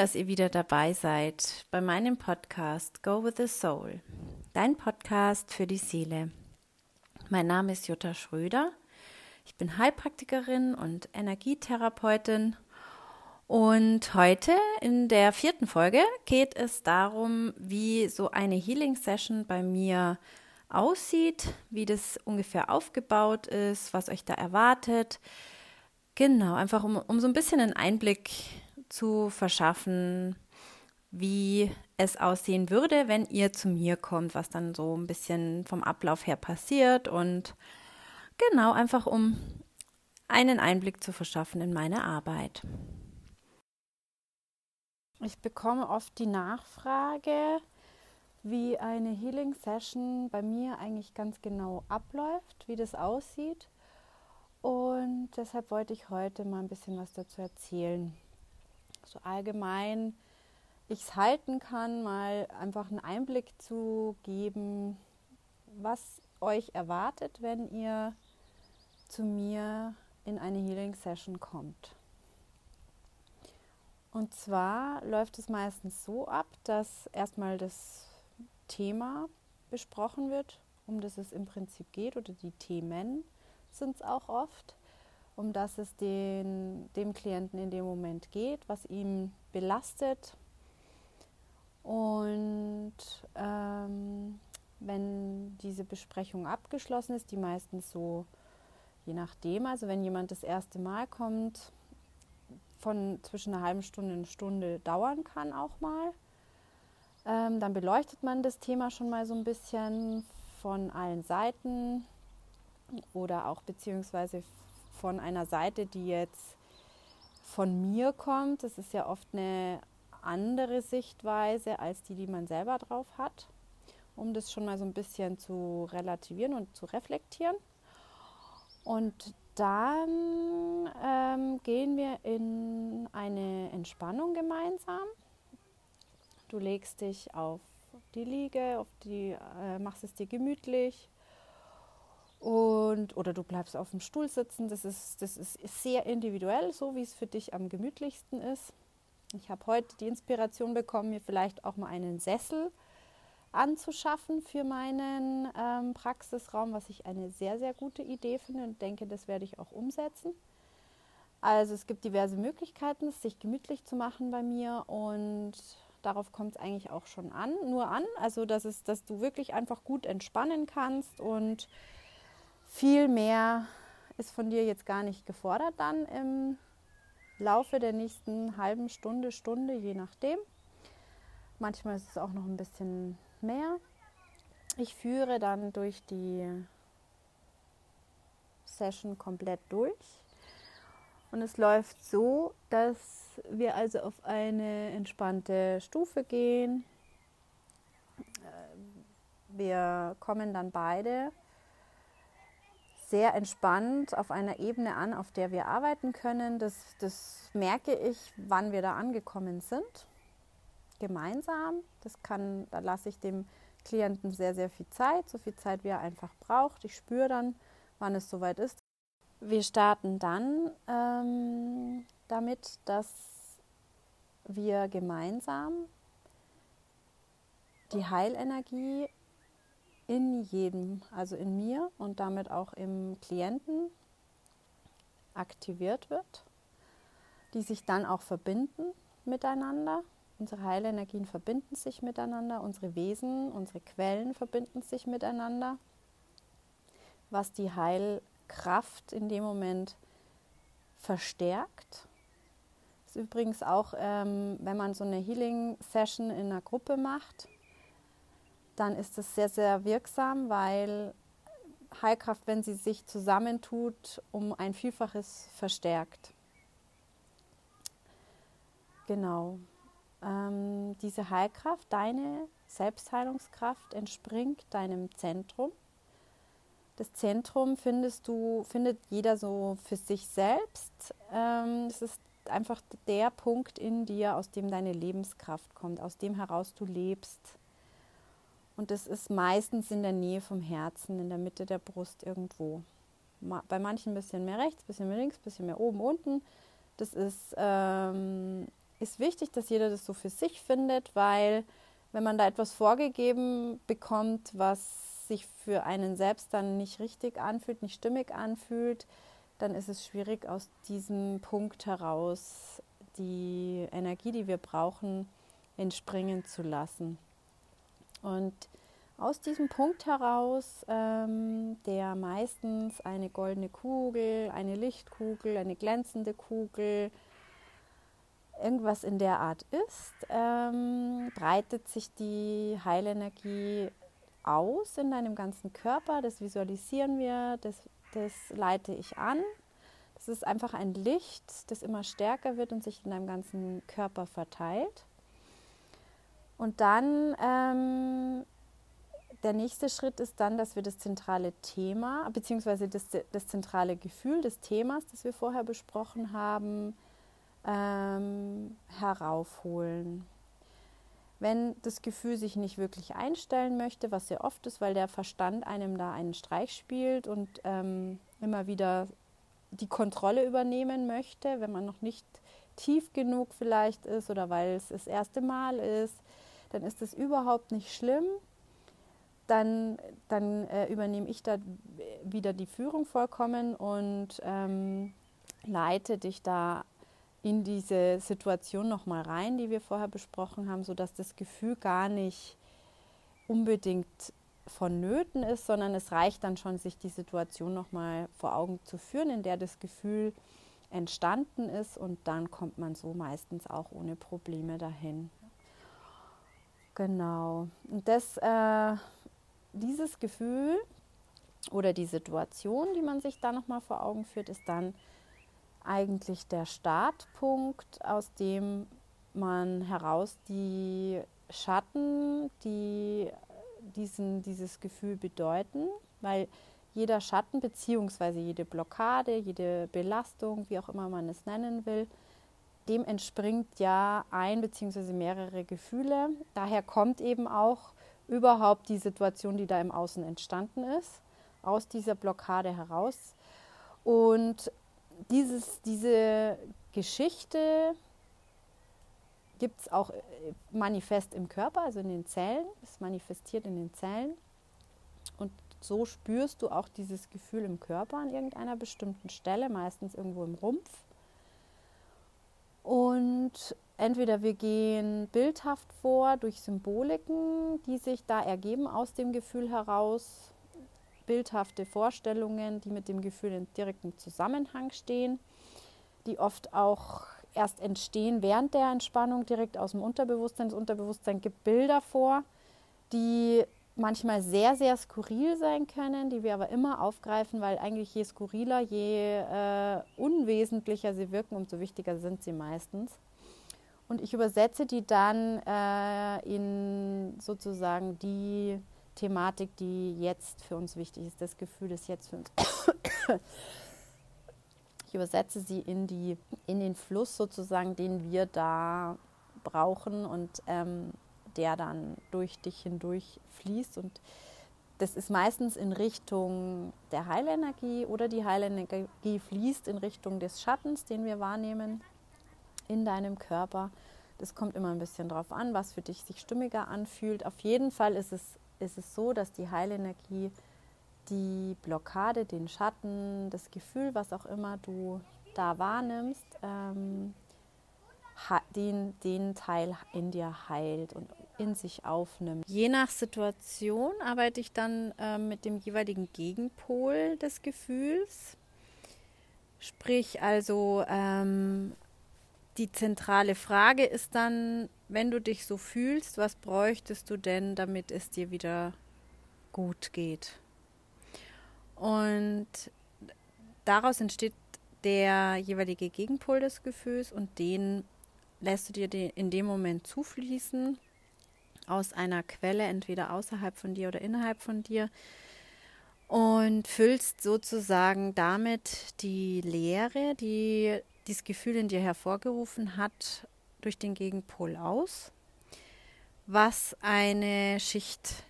Dass ihr wieder dabei seid bei meinem Podcast Go with the Soul, dein Podcast für die Seele. Mein Name ist Jutta Schröder. Ich bin Heilpraktikerin und Energietherapeutin. Und heute in der vierten Folge geht es darum, wie so eine Healing Session bei mir aussieht, wie das ungefähr aufgebaut ist, was euch da erwartet. Genau, einfach um, um so ein bisschen einen Einblick zu verschaffen, wie es aussehen würde, wenn ihr zu mir kommt, was dann so ein bisschen vom Ablauf her passiert und genau einfach um einen Einblick zu verschaffen in meine Arbeit. Ich bekomme oft die Nachfrage, wie eine Healing Session bei mir eigentlich ganz genau abläuft, wie das aussieht. Und deshalb wollte ich heute mal ein bisschen was dazu erzählen. So allgemein ich es halten kann, mal einfach einen Einblick zu geben, was euch erwartet, wenn ihr zu mir in eine Healing Session kommt. Und zwar läuft es meistens so ab, dass erstmal das Thema besprochen wird, um das es im Prinzip geht, oder die Themen sind es auch oft, um das es den, dem Klienten in dem Moment geht, was ihn belastet. Und ähm, wenn diese Besprechung abgeschlossen ist, die meistens so, je nachdem, also wenn jemand das erste Mal kommt, von zwischen einer halben Stunde und Stunde dauern kann auch mal, ähm, dann beleuchtet man das Thema schon mal so ein bisschen von allen Seiten oder auch beziehungsweise von einer Seite, die jetzt von mir kommt. Das ist ja oft eine andere Sichtweise als die, die man selber drauf hat, um das schon mal so ein bisschen zu relativieren und zu reflektieren. Und dann ähm, gehen wir in eine Entspannung gemeinsam. Du legst dich auf die Liege, auf die, äh, machst es dir gemütlich und oder du bleibst auf dem Stuhl sitzen. Das ist, das ist sehr individuell, so wie es für dich am gemütlichsten ist. Ich habe heute die Inspiration bekommen, mir vielleicht auch mal einen Sessel anzuschaffen für meinen ähm, Praxisraum, was ich eine sehr, sehr gute Idee finde und denke, das werde ich auch umsetzen. Also es gibt diverse Möglichkeiten, es sich gemütlich zu machen bei mir und Darauf kommt es eigentlich auch schon an, nur an. Also, dass, es, dass du wirklich einfach gut entspannen kannst und viel mehr ist von dir jetzt gar nicht gefordert dann im Laufe der nächsten halben Stunde, Stunde, je nachdem. Manchmal ist es auch noch ein bisschen mehr. Ich führe dann durch die Session komplett durch. Und es läuft so, dass wir also auf eine entspannte Stufe gehen. Äh, wir kommen dann beide sehr entspannt auf einer Ebene an, auf der wir arbeiten können. Das, das merke ich, wann wir da angekommen sind. Gemeinsam. Das kann, da lasse ich dem Klienten sehr, sehr viel Zeit, so viel Zeit, wie er einfach braucht. Ich spüre dann, wann es soweit ist. Wir starten dann ähm, damit, dass wir gemeinsam die Heilenergie in jedem, also in mir und damit auch im Klienten aktiviert wird, die sich dann auch verbinden miteinander. Unsere Heilenergien verbinden sich miteinander, unsere Wesen, unsere Quellen verbinden sich miteinander, was die Heilkraft in dem Moment verstärkt ist übrigens auch, ähm, wenn man so eine Healing-Session in einer Gruppe macht, dann ist es sehr, sehr wirksam, weil Heilkraft, wenn sie sich zusammentut, um ein Vielfaches verstärkt. Genau. Ähm, diese Heilkraft, deine Selbstheilungskraft, entspringt deinem Zentrum. Das Zentrum findest du, findet jeder so für sich selbst. Ähm, es ist einfach der Punkt in dir, aus dem deine Lebenskraft kommt, aus dem heraus du lebst. Und das ist meistens in der Nähe vom Herzen, in der Mitte der Brust irgendwo. Bei manchen ein bisschen mehr rechts, ein bisschen mehr links, ein bisschen mehr oben, unten. Das ist ähm, ist wichtig, dass jeder das so für sich findet, weil wenn man da etwas vorgegeben bekommt, was sich für einen selbst dann nicht richtig anfühlt, nicht stimmig anfühlt, dann ist es schwierig, aus diesem Punkt heraus die Energie, die wir brauchen, entspringen zu lassen. Und aus diesem Punkt heraus, ähm, der meistens eine goldene Kugel, eine Lichtkugel, eine glänzende Kugel, irgendwas in der Art ist, ähm, breitet sich die Heilenergie aus in deinem ganzen Körper. Das visualisieren wir, das, das leite ich an. Das ist einfach ein Licht, das immer stärker wird und sich in deinem ganzen Körper verteilt. Und dann ähm, der nächste Schritt ist dann, dass wir das zentrale Thema bzw. Das, das zentrale Gefühl des Themas, das wir vorher besprochen haben, ähm, heraufholen. Wenn das Gefühl sich nicht wirklich einstellen möchte, was sehr oft ist, weil der Verstand einem da einen Streich spielt und ähm, immer wieder die Kontrolle übernehmen möchte, wenn man noch nicht tief genug vielleicht ist oder weil es das erste Mal ist, dann ist das überhaupt nicht schlimm. Dann, dann äh, übernehme ich da wieder die Führung vollkommen und ähm, leite dich da in diese Situation nochmal rein, die wir vorher besprochen haben, sodass das Gefühl gar nicht unbedingt vonnöten ist, sondern es reicht dann schon, sich die Situation nochmal vor Augen zu führen, in der das Gefühl entstanden ist und dann kommt man so meistens auch ohne Probleme dahin. Genau. Und das, äh, dieses Gefühl oder die Situation, die man sich da nochmal vor Augen führt, ist dann eigentlich der Startpunkt, aus dem man heraus die Schatten, die diesen, dieses Gefühl bedeuten, weil jeder Schatten bzw. jede Blockade, jede Belastung, wie auch immer man es nennen will, dem entspringt ja ein bzw. mehrere Gefühle. Daher kommt eben auch überhaupt die Situation, die da im Außen entstanden ist, aus dieser Blockade heraus. Und dieses, diese Geschichte gibt es auch äh, manifest im Körper, also in den Zellen. Es manifestiert in den Zellen. Und so spürst du auch dieses Gefühl im Körper an irgendeiner bestimmten Stelle, meistens irgendwo im Rumpf. Und entweder wir gehen bildhaft vor durch Symboliken, die sich da ergeben aus dem Gefühl heraus, bildhafte Vorstellungen, die mit dem Gefühl in direktem Zusammenhang stehen, die oft auch erst entstehen während der Entspannung direkt aus dem Unterbewusstsein. Das Unterbewusstsein gibt Bilder vor, die manchmal sehr, sehr skurril sein können, die wir aber immer aufgreifen, weil eigentlich je skurriler, je äh, unwesentlicher sie wirken, umso wichtiger sind sie meistens. Und ich übersetze die dann äh, in sozusagen die Thematik, die jetzt für uns wichtig ist, das Gefühl, das jetzt für uns. ich übersetze sie in, die, in den Fluss sozusagen, den wir da brauchen und ähm, der dann durch dich hindurch fließt. Und das ist meistens in Richtung der Heilenergie oder die Heilenergie fließt in Richtung des Schattens, den wir wahrnehmen in deinem Körper. Das kommt immer ein bisschen drauf an, was für dich sich stimmiger anfühlt. Auf jeden Fall ist es ist es so, dass die Heilenergie die Blockade, den Schatten, das Gefühl, was auch immer du da wahrnimmst, ähm, den, den Teil in dir heilt und in sich aufnimmt. Je nach Situation arbeite ich dann äh, mit dem jeweiligen Gegenpol des Gefühls. Sprich also, ähm, die zentrale Frage ist dann, wenn du dich so fühlst, was bräuchtest du denn, damit es dir wieder gut geht? Und daraus entsteht der jeweilige Gegenpol des Gefühls und den lässt du dir in dem Moment zufließen aus einer Quelle, entweder außerhalb von dir oder innerhalb von dir und füllst sozusagen damit die Leere, die dieses Gefühl in dir hervorgerufen hat, durch den Gegenpol aus, was eine Schicht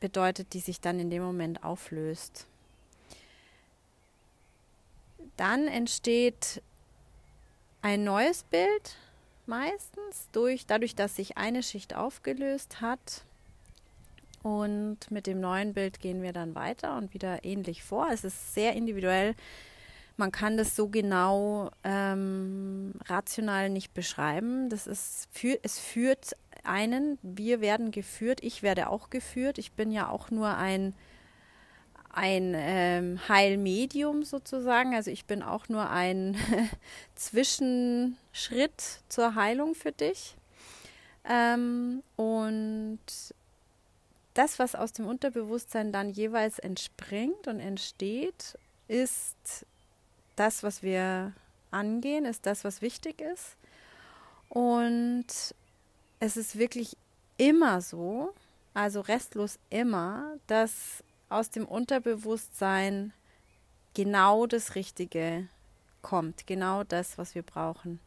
bedeutet, die sich dann in dem Moment auflöst. Dann entsteht ein neues Bild, meistens durch, dadurch, dass sich eine Schicht aufgelöst hat. Und mit dem neuen Bild gehen wir dann weiter und wieder ähnlich vor. Es ist sehr individuell. Man kann das so genau ähm, rational nicht beschreiben. Das ist für, es führt einen, wir werden geführt, ich werde auch geführt. Ich bin ja auch nur ein ein ähm, Heilmedium sozusagen. Also ich bin auch nur ein Zwischenschritt zur Heilung für dich. Ähm, und das, was aus dem Unterbewusstsein dann jeweils entspringt und entsteht, ist das, was wir angehen, ist das, was wichtig ist. Und es ist wirklich immer so, also restlos immer, dass aus dem Unterbewusstsein genau das Richtige kommt, genau das, was wir brauchen.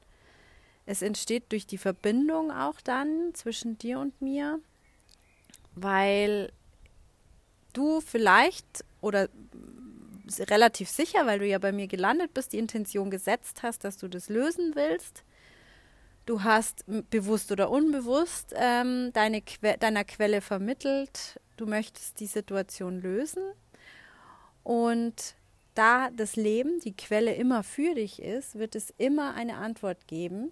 Es entsteht durch die Verbindung auch dann zwischen dir und mir, weil du vielleicht oder relativ sicher, weil du ja bei mir gelandet bist, die Intention gesetzt hast, dass du das lösen willst. Du hast bewusst oder unbewusst ähm, deine que deiner Quelle vermittelt, du möchtest die Situation lösen. Und da das Leben, die Quelle immer für dich ist, wird es immer eine Antwort geben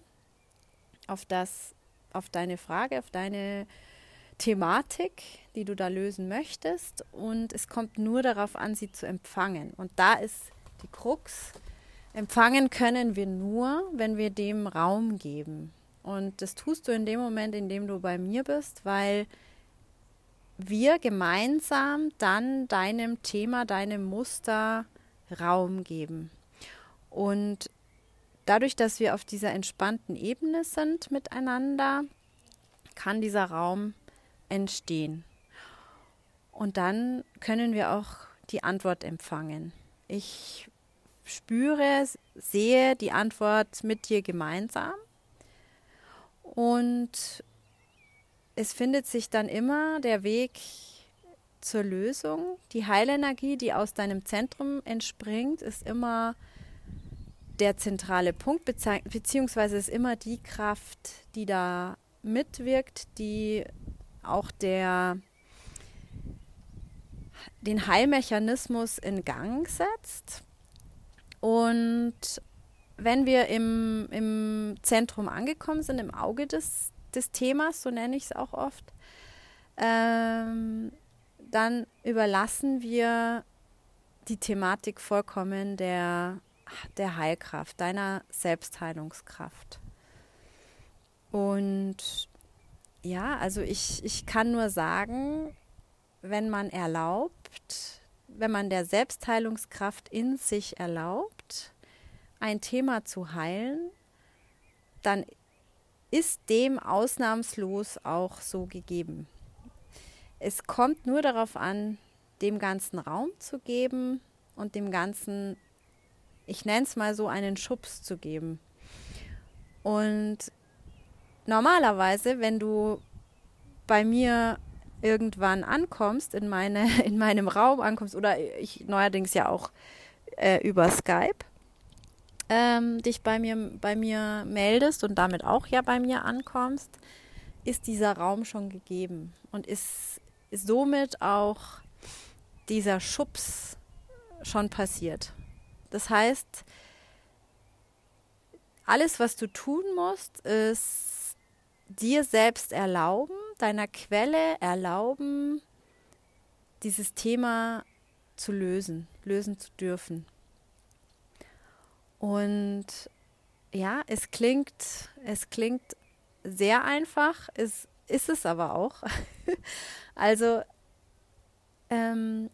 auf das, auf deine Frage, auf deine Thematik, die du da lösen möchtest. Und es kommt nur darauf an, sie zu empfangen. Und da ist die Krux. Empfangen können wir nur, wenn wir dem Raum geben. Und das tust du in dem Moment, in dem du bei mir bist, weil wir gemeinsam dann deinem Thema, deinem Muster Raum geben. Und dadurch, dass wir auf dieser entspannten Ebene sind miteinander, kann dieser Raum entstehen. Und dann können wir auch die Antwort empfangen. Ich spüre, sehe die Antwort mit dir gemeinsam und es findet sich dann immer der Weg zur Lösung. Die Heilenergie, die aus deinem Zentrum entspringt, ist immer der zentrale Punkt, beziehungsweise ist immer die Kraft, die da mitwirkt, die auch der, den Heilmechanismus in Gang setzt. Und wenn wir im, im Zentrum angekommen sind, im Auge des des Themas, so nenne ich es auch oft, ähm, dann überlassen wir die Thematik vollkommen der, der Heilkraft, deiner Selbstheilungskraft. Und ja, also ich, ich kann nur sagen, wenn man erlaubt, wenn man der Selbstheilungskraft in sich erlaubt, ein Thema zu heilen, dann ist dem ausnahmslos auch so gegeben. Es kommt nur darauf an, dem Ganzen Raum zu geben und dem Ganzen, ich nenne es mal so, einen Schubs zu geben. Und normalerweise, wenn du bei mir irgendwann ankommst, in, meine, in meinem Raum ankommst, oder ich neuerdings ja auch äh, über Skype, ähm, dich bei mir, bei mir meldest und damit auch ja bei mir ankommst, ist dieser Raum schon gegeben und ist, ist somit auch dieser Schubs schon passiert. Das heißt, alles, was du tun musst, ist dir selbst erlauben, deiner Quelle erlauben, dieses Thema zu lösen, lösen zu dürfen. Und ja, es klingt, es klingt sehr einfach, es ist es aber auch. also ähm,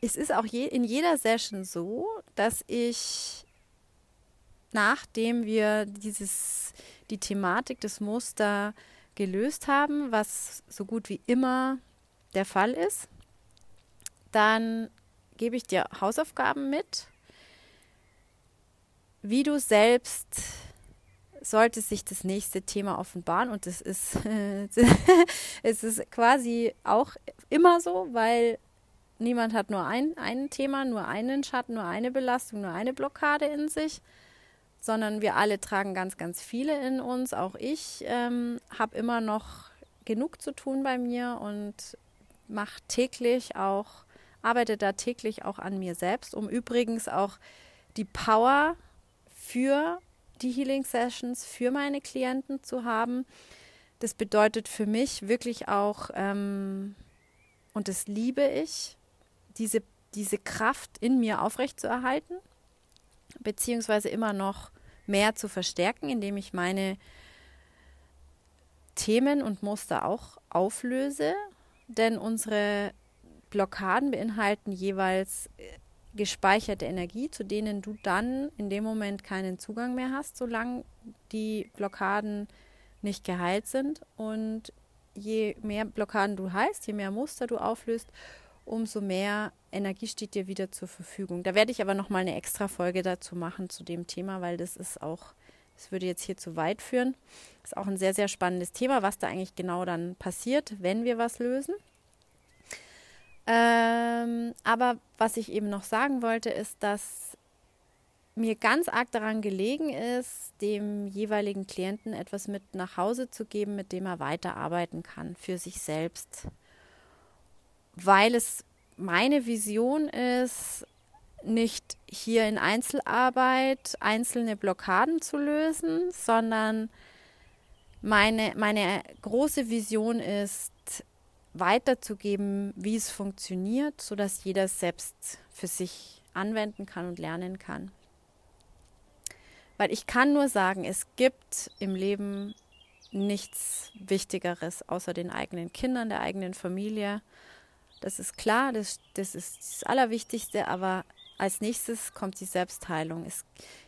es ist auch je, in jeder Session so, dass ich, nachdem wir dieses, die Thematik, das Muster gelöst haben, was so gut wie immer der Fall ist, dann gebe ich dir Hausaufgaben mit wie du selbst sollte sich das nächste Thema offenbaren und das ist es ist quasi auch immer so, weil niemand hat nur ein, ein Thema, nur einen Schatten, nur eine Belastung, nur eine Blockade in sich, sondern wir alle tragen ganz, ganz viele in uns. Auch ich ähm, habe immer noch genug zu tun bei mir und mache täglich auch, arbeite da täglich auch an mir selbst, um übrigens auch die Power für die Healing Sessions für meine Klienten zu haben. Das bedeutet für mich wirklich auch, ähm, und das liebe ich, diese, diese Kraft in mir aufrechtzuerhalten, beziehungsweise immer noch mehr zu verstärken, indem ich meine Themen und Muster auch auflöse. Denn unsere Blockaden beinhalten jeweils äh, gespeicherte Energie, zu denen du dann in dem Moment keinen Zugang mehr hast, solange die Blockaden nicht geheilt sind. Und je mehr Blockaden du heilst, je mehr Muster du auflöst, umso mehr Energie steht dir wieder zur Verfügung. Da werde ich aber noch mal eine extra Folge dazu machen zu dem Thema, weil das ist auch, das würde jetzt hier zu weit führen. Das ist auch ein sehr, sehr spannendes Thema, was da eigentlich genau dann passiert, wenn wir was lösen. Ähm, aber was ich eben noch sagen wollte, ist, dass mir ganz arg daran gelegen ist, dem jeweiligen Klienten etwas mit nach Hause zu geben, mit dem er weiterarbeiten kann für sich selbst. Weil es meine Vision ist, nicht hier in Einzelarbeit einzelne Blockaden zu lösen, sondern meine, meine große Vision ist, weiterzugeben, wie es funktioniert, sodass jeder selbst für sich anwenden kann und lernen kann. Weil ich kann nur sagen, es gibt im Leben nichts Wichtigeres außer den eigenen Kindern, der eigenen Familie. Das ist klar, das, das ist das Allerwichtigste, aber als nächstes kommt die Selbstheilung. Es,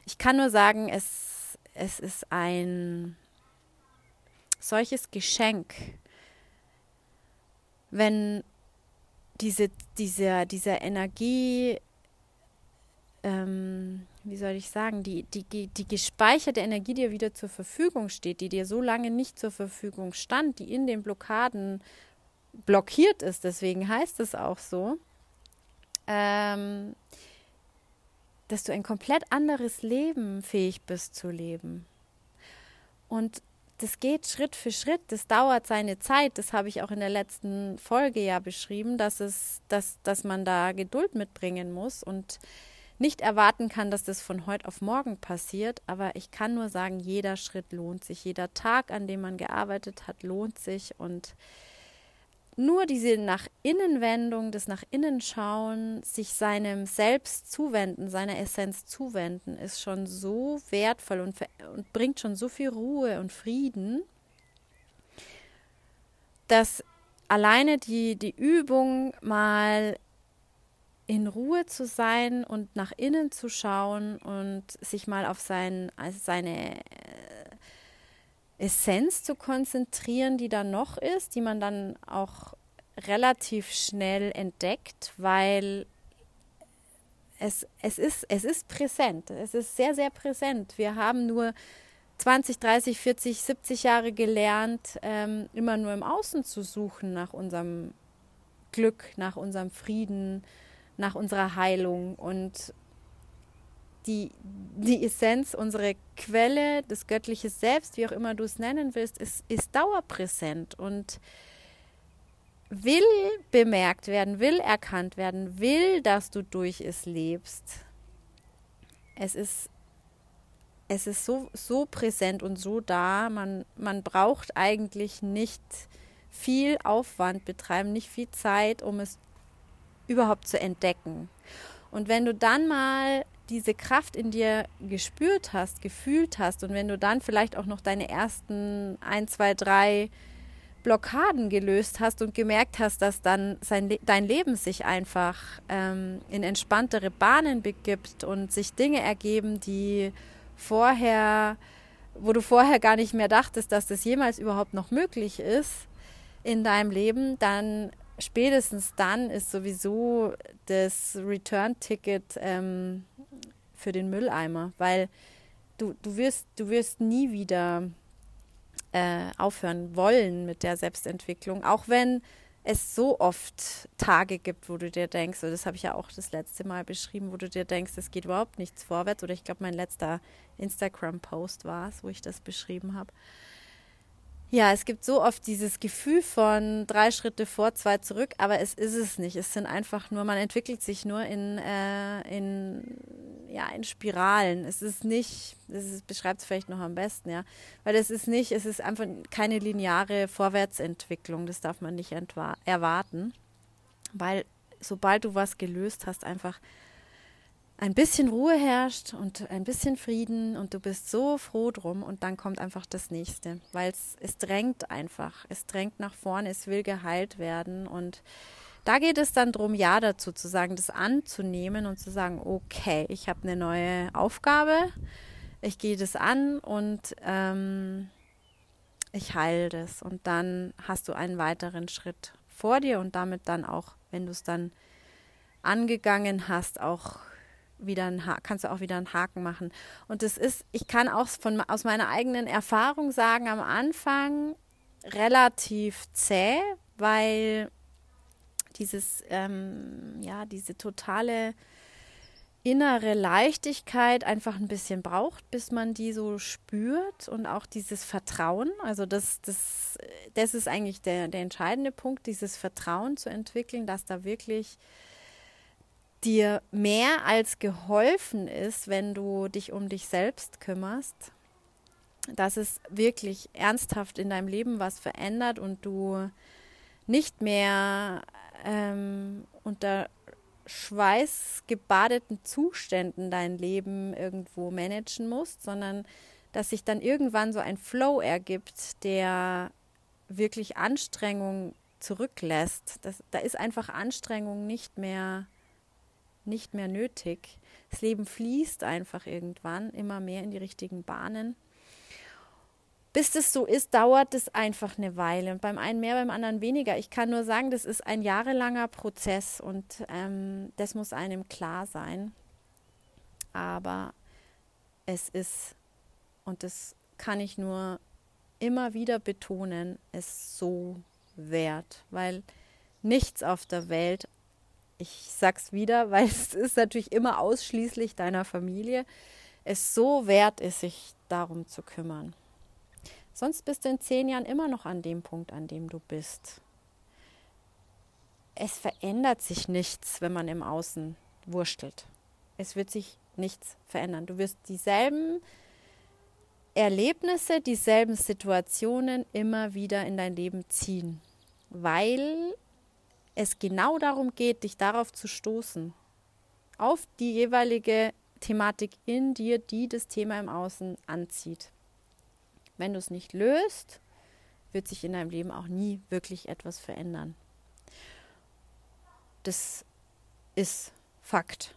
ich kann nur sagen, es, es ist ein solches Geschenk, wenn diese, diese, diese Energie, ähm, wie soll ich sagen, die, die, die gespeicherte Energie, dir wieder zur Verfügung steht, die dir so lange nicht zur Verfügung stand, die in den Blockaden blockiert ist, deswegen heißt es auch so, ähm, dass du ein komplett anderes Leben fähig bist zu leben. Und das geht Schritt für Schritt, das dauert seine Zeit. Das habe ich auch in der letzten Folge ja beschrieben, dass es, dass, dass man da Geduld mitbringen muss und nicht erwarten kann, dass das von heute auf morgen passiert. Aber ich kann nur sagen, jeder Schritt lohnt sich. Jeder Tag, an dem man gearbeitet hat, lohnt sich. Und nur diese nach innen Wendung, das nach innen schauen, sich seinem Selbst zuwenden, seiner Essenz zuwenden, ist schon so wertvoll und, und bringt schon so viel Ruhe und Frieden, dass alleine die, die Übung mal in Ruhe zu sein und nach innen zu schauen und sich mal auf sein, also seine Essenz zu konzentrieren, die da noch ist, die man dann auch relativ schnell entdeckt, weil es, es, ist, es ist präsent. Es ist sehr, sehr präsent. Wir haben nur 20, 30, 40, 70 Jahre gelernt, ähm, immer nur im Außen zu suchen nach unserem Glück, nach unserem Frieden, nach unserer Heilung. Und die, die Essenz, unsere Quelle, das göttliche Selbst, wie auch immer du es nennen willst, ist, ist dauerpräsent und will bemerkt werden, will erkannt werden, will, dass du durch es lebst. Es ist, es ist so, so präsent und so da. Man, man braucht eigentlich nicht viel Aufwand betreiben, nicht viel Zeit, um es überhaupt zu entdecken. Und wenn du dann mal diese Kraft in dir gespürt hast, gefühlt hast und wenn du dann vielleicht auch noch deine ersten ein, zwei, drei Blockaden gelöst hast und gemerkt hast, dass dann sein, dein Leben sich einfach ähm, in entspanntere Bahnen begibt und sich Dinge ergeben, die vorher, wo du vorher gar nicht mehr dachtest, dass das jemals überhaupt noch möglich ist in deinem Leben, dann spätestens dann ist sowieso das Return-Ticket ähm, für den Mülleimer, weil du, du, wirst, du wirst nie wieder äh, aufhören wollen mit der Selbstentwicklung, auch wenn es so oft Tage gibt, wo du dir denkst, und das habe ich ja auch das letzte Mal beschrieben, wo du dir denkst, es geht überhaupt nichts vorwärts. Oder ich glaube, mein letzter Instagram-Post war es, wo ich das beschrieben habe. Ja, es gibt so oft dieses Gefühl von drei Schritte vor, zwei zurück, aber es ist es nicht. Es sind einfach nur, man entwickelt sich nur in, äh, in, ja, in Spiralen. Es ist nicht, das beschreibt es vielleicht noch am besten, ja, weil es ist nicht, es ist einfach keine lineare Vorwärtsentwicklung. Das darf man nicht erwarten, weil sobald du was gelöst hast, einfach ein bisschen Ruhe herrscht und ein bisschen Frieden und du bist so froh drum und dann kommt einfach das nächste, weil es, es drängt einfach, es drängt nach vorne, es will geheilt werden und da geht es dann darum, ja dazu zu sagen, das anzunehmen und zu sagen, okay, ich habe eine neue Aufgabe, ich gehe das an und ähm, ich heile das und dann hast du einen weiteren Schritt vor dir und damit dann auch, wenn du es dann angegangen hast, auch wieder ein kannst du auch wieder einen Haken machen. Und das ist, ich kann auch von, aus meiner eigenen Erfahrung sagen, am Anfang relativ zäh, weil dieses, ähm, ja, diese totale innere Leichtigkeit einfach ein bisschen braucht, bis man die so spürt und auch dieses Vertrauen. Also das, das, das ist eigentlich der, der entscheidende Punkt, dieses Vertrauen zu entwickeln, dass da wirklich dir mehr als geholfen ist, wenn du dich um dich selbst kümmerst, dass es wirklich ernsthaft in deinem Leben was verändert und du nicht mehr ähm, unter schweißgebadeten Zuständen dein Leben irgendwo managen musst, sondern dass sich dann irgendwann so ein Flow ergibt, der wirklich Anstrengung zurücklässt. Das, da ist einfach Anstrengung nicht mehr nicht mehr nötig. Das Leben fließt einfach irgendwann immer mehr in die richtigen Bahnen. Bis das so ist, dauert es einfach eine Weile. Und beim einen mehr, beim anderen weniger. Ich kann nur sagen, das ist ein jahrelanger Prozess und ähm, das muss einem klar sein. Aber es ist, und das kann ich nur immer wieder betonen, es so wert, weil nichts auf der Welt ich sag's wieder, weil es ist natürlich immer ausschließlich deiner Familie, es so wert ist, sich darum zu kümmern. Sonst bist du in zehn Jahren immer noch an dem Punkt, an dem du bist. Es verändert sich nichts, wenn man im Außen wurstelt. Es wird sich nichts verändern. Du wirst dieselben Erlebnisse, dieselben Situationen immer wieder in dein Leben ziehen, weil es genau darum geht, dich darauf zu stoßen, auf die jeweilige Thematik in dir, die das Thema im Außen anzieht. Wenn du es nicht löst, wird sich in deinem Leben auch nie wirklich etwas verändern. Das ist Fakt.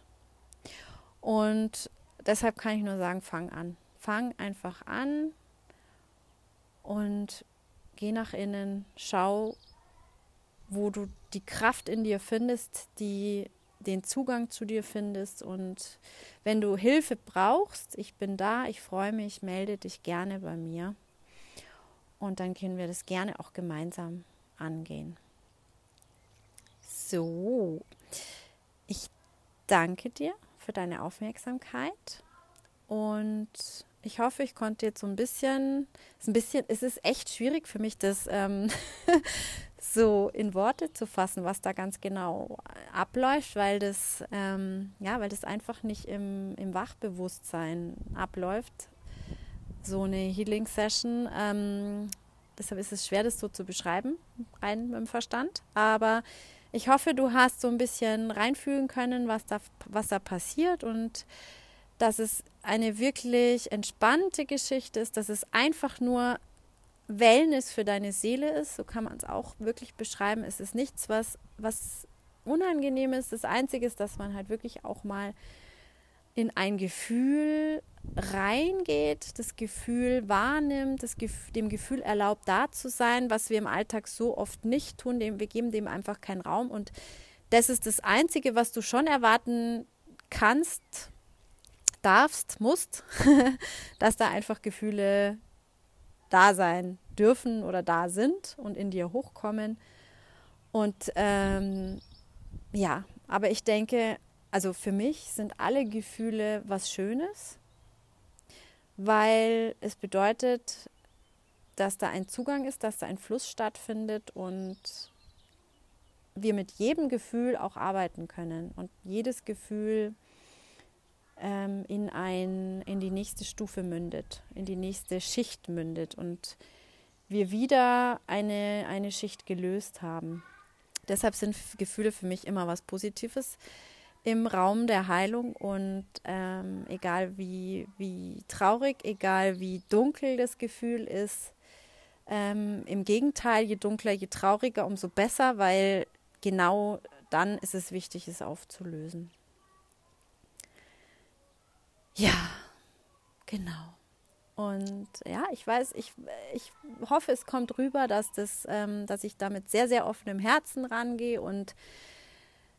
Und deshalb kann ich nur sagen, fang an. Fang einfach an und geh nach innen, schau, wo du die Kraft in dir findest, die den Zugang zu dir findest. Und wenn du Hilfe brauchst, ich bin da, ich freue mich, melde dich gerne bei mir. Und dann können wir das gerne auch gemeinsam angehen. So, ich danke dir für deine Aufmerksamkeit und ich hoffe, ich konnte jetzt so ein bisschen, ein bisschen, es ist echt schwierig für mich, das ähm, so in Worte zu fassen, was da ganz genau abläuft, weil das, ähm, ja, weil das einfach nicht im, im Wachbewusstsein abläuft. So eine Healing Session. Ähm, deshalb ist es schwer, das so zu beschreiben, rein mit dem Verstand. Aber ich hoffe, du hast so ein bisschen reinfühlen können, was da, was da passiert und dass es eine wirklich entspannte Geschichte ist, dass es einfach nur Wellness für deine Seele ist, so kann man es auch wirklich beschreiben. Es ist nichts, was, was unangenehm ist. Das Einzige ist, dass man halt wirklich auch mal in ein Gefühl reingeht, das Gefühl wahrnimmt, das Gef dem Gefühl erlaubt, da zu sein, was wir im Alltag so oft nicht tun. Dem, wir geben dem einfach keinen Raum. Und das ist das Einzige, was du schon erwarten kannst, darfst, musst, dass da einfach Gefühle da sein dürfen oder da sind und in dir hochkommen. Und ähm, ja, aber ich denke, also für mich sind alle Gefühle was Schönes, weil es bedeutet, dass da ein Zugang ist, dass da ein Fluss stattfindet und wir mit jedem Gefühl auch arbeiten können und jedes Gefühl ähm, in, ein, in die nächste Stufe mündet, in die nächste Schicht mündet und wir wieder eine, eine Schicht gelöst haben. Deshalb sind Gefühle für mich immer was Positives im Raum der Heilung und ähm, egal wie, wie traurig, egal wie dunkel das Gefühl ist, ähm, im Gegenteil, je dunkler, je trauriger, umso besser, weil genau dann ist es wichtig, es aufzulösen. Ja, genau. Und ja, ich weiß, ich, ich hoffe, es kommt rüber, dass, das, ähm, dass ich damit sehr, sehr offenem Herzen rangehe und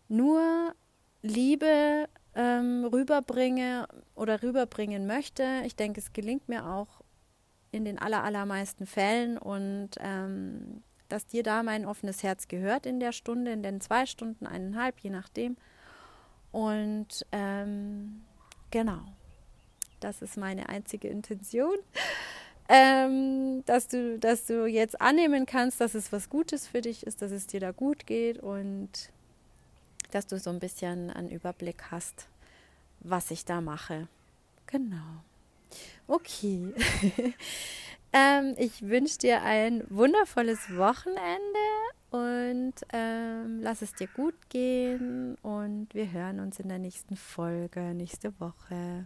nur Liebe ähm, rüberbringe oder rüberbringen möchte. Ich denke, es gelingt mir auch in den aller, allermeisten Fällen und ähm, dass dir da mein offenes Herz gehört in der Stunde, in den zwei Stunden, eineinhalb, je nachdem. Und ähm, genau. Das ist meine einzige Intention. Ähm, dass, du, dass du jetzt annehmen kannst, dass es was Gutes für dich ist, dass es dir da gut geht und dass du so ein bisschen einen Überblick hast, was ich da mache. Genau. Okay. ähm, ich wünsche dir ein wundervolles Wochenende und ähm, lass es dir gut gehen und wir hören uns in der nächsten Folge nächste Woche.